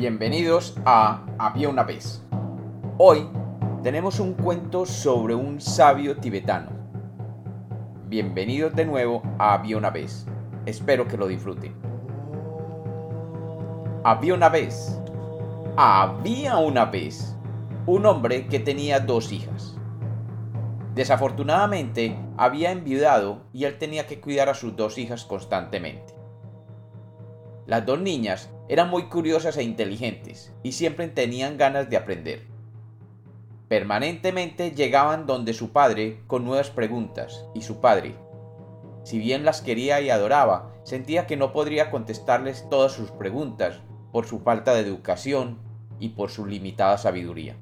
Bienvenidos a Había una vez. Hoy tenemos un cuento sobre un sabio tibetano. Bienvenidos de nuevo a Había una vez. Espero que lo disfruten. Había una vez. Había una vez un hombre que tenía dos hijas. Desafortunadamente había enviudado y él tenía que cuidar a sus dos hijas constantemente. Las dos niñas eran muy curiosas e inteligentes y siempre tenían ganas de aprender. Permanentemente llegaban donde su padre con nuevas preguntas y su padre, si bien las quería y adoraba, sentía que no podría contestarles todas sus preguntas por su falta de educación y por su limitada sabiduría.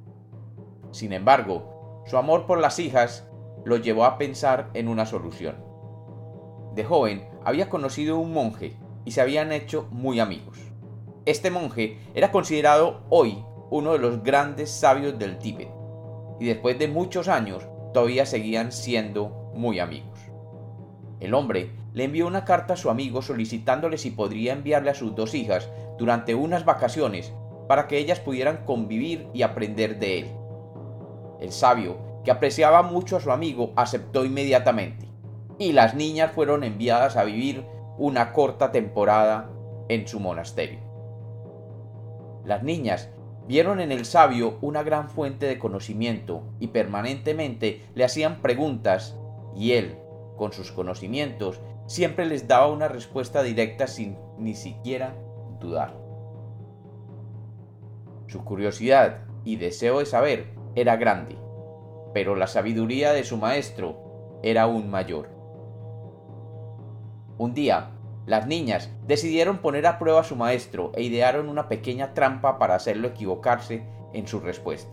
Sin embargo, su amor por las hijas lo llevó a pensar en una solución. De joven había conocido un monje y se habían hecho muy amigos. Este monje era considerado hoy uno de los grandes sabios del Tíbet y después de muchos años todavía seguían siendo muy amigos. El hombre le envió una carta a su amigo solicitándole si podría enviarle a sus dos hijas durante unas vacaciones para que ellas pudieran convivir y aprender de él. El sabio, que apreciaba mucho a su amigo, aceptó inmediatamente, y las niñas fueron enviadas a vivir una corta temporada en su monasterio. Las niñas vieron en el sabio una gran fuente de conocimiento y permanentemente le hacían preguntas y él, con sus conocimientos, siempre les daba una respuesta directa sin ni siquiera dudar. Su curiosidad y deseo de saber era grande, pero la sabiduría de su maestro era aún mayor. Un día, las niñas decidieron poner a prueba a su maestro e idearon una pequeña trampa para hacerlo equivocarse en su respuesta.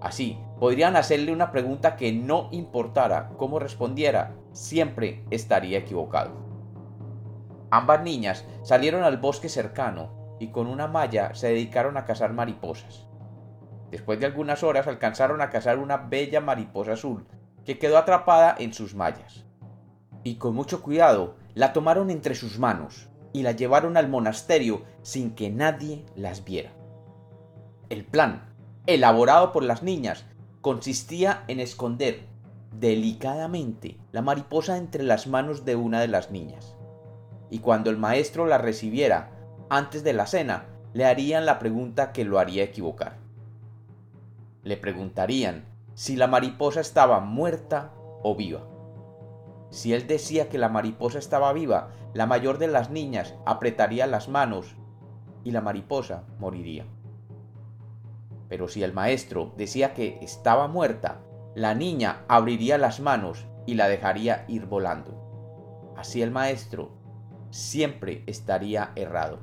Así, podrían hacerle una pregunta que no importara cómo respondiera, siempre estaría equivocado. Ambas niñas salieron al bosque cercano y con una malla se dedicaron a cazar mariposas. Después de algunas horas alcanzaron a cazar una bella mariposa azul que quedó atrapada en sus mallas y con mucho cuidado la tomaron entre sus manos y la llevaron al monasterio sin que nadie las viera. El plan, elaborado por las niñas, consistía en esconder delicadamente la mariposa entre las manos de una de las niñas. Y cuando el maestro la recibiera antes de la cena, le harían la pregunta que lo haría equivocar. Le preguntarían si la mariposa estaba muerta o viva. Si él decía que la mariposa estaba viva, la mayor de las niñas apretaría las manos y la mariposa moriría. Pero si el maestro decía que estaba muerta, la niña abriría las manos y la dejaría ir volando. Así el maestro siempre estaría errado.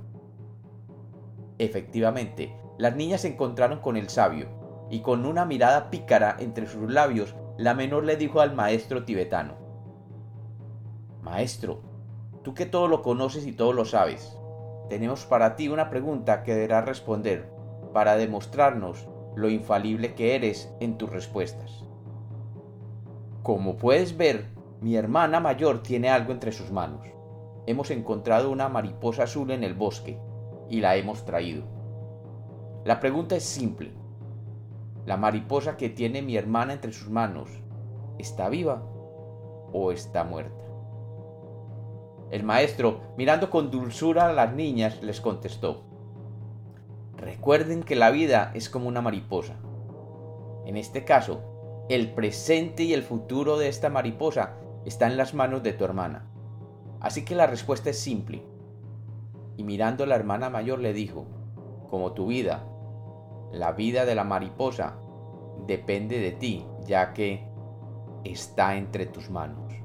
Efectivamente, las niñas se encontraron con el sabio, y con una mirada pícara entre sus labios, la menor le dijo al maestro tibetano, Maestro, tú que todo lo conoces y todo lo sabes, tenemos para ti una pregunta que deberás responder para demostrarnos lo infalible que eres en tus respuestas. Como puedes ver, mi hermana mayor tiene algo entre sus manos. Hemos encontrado una mariposa azul en el bosque y la hemos traído. La pregunta es simple. ¿La mariposa que tiene mi hermana entre sus manos está viva o está muerta? El maestro, mirando con dulzura a las niñas, les contestó, Recuerden que la vida es como una mariposa. En este caso, el presente y el futuro de esta mariposa está en las manos de tu hermana. Así que la respuesta es simple. Y mirando a la hermana mayor le dijo, como tu vida, la vida de la mariposa depende de ti, ya que está entre tus manos.